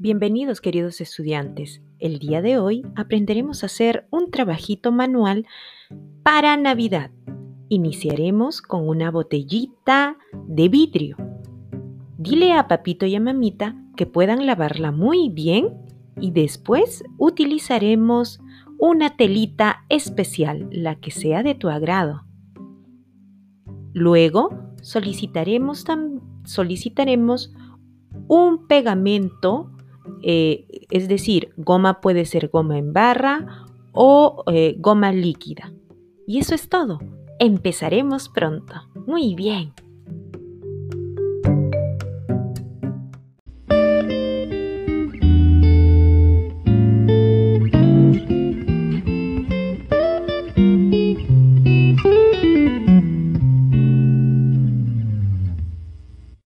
Bienvenidos queridos estudiantes. El día de hoy aprenderemos a hacer un trabajito manual para Navidad. Iniciaremos con una botellita de vidrio. Dile a papito y a mamita que puedan lavarla muy bien y después utilizaremos una telita especial, la que sea de tu agrado. Luego solicitaremos, un pegamento eh, es decir, goma puede ser goma en barra o eh, goma líquida. Y eso es todo. Empezaremos pronto. Muy bien.